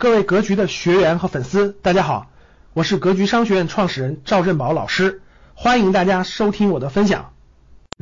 各位格局的学员和粉丝，大家好，我是格局商学院创始人赵振宝老师，欢迎大家收听我的分享。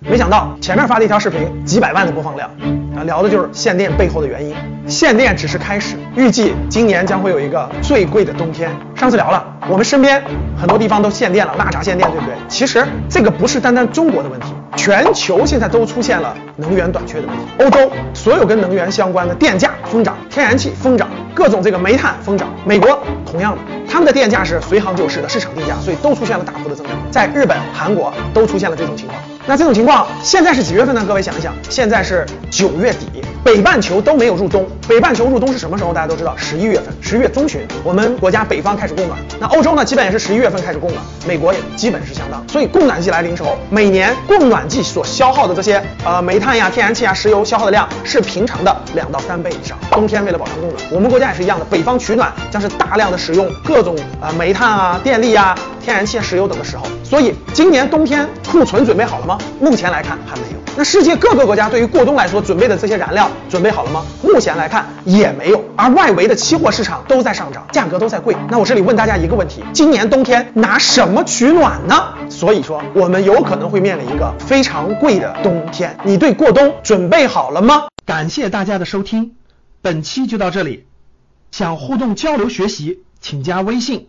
没想到前面发的一条视频几百万的播放量，啊，聊的就是限电背后的原因。限电只是开始，预计今年将会有一个最贵的冬天。上次聊了，我们身边很多地方都限电了，拉闸限电，对不对？其实这个不是单单中国的问题，全球现在都出现了能源短缺的问题。欧洲所有跟能源相关的电价疯涨，天然气疯涨，各种这个煤炭疯涨。美国同样的，他们的电价是随行就市的市场定价，所以都出现了大幅的增长。在日本、韩国都出现了这种情况。那这种情况现在是几月份呢？各位想一想，现在是九月底，北半球都没有入冬。北半球入冬是什么时候？大家都知道，十一月份，十一月中旬，我们国家北方开始供暖。那欧洲呢，基本也是十一月份开始供暖，美国也基本是相当。所以供暖季来临时候，每年供暖季所消耗的这些呃煤炭呀、天然气啊、石油消耗的量是平常的两到三倍以上。冬天为了保障供暖，我们国家也是一样的，北方取暖将是大量的使用各种呃煤炭啊、电力啊、天然气、石油等的时候。所以今年冬天库存准备好了吗？目前来看还没有。那世界各个国家对于过冬来说准备的这些燃料准备好了吗？目前来看也没有。而外围的期货市场都在上涨，价格都在贵。那我这里问大家一个问题：今年冬天拿什么取暖呢？所以说我们有可能会面临一个非常贵的冬天。你对过冬准备好了吗？感谢大家的收听，本期就到这里。想互动交流学习，请加微信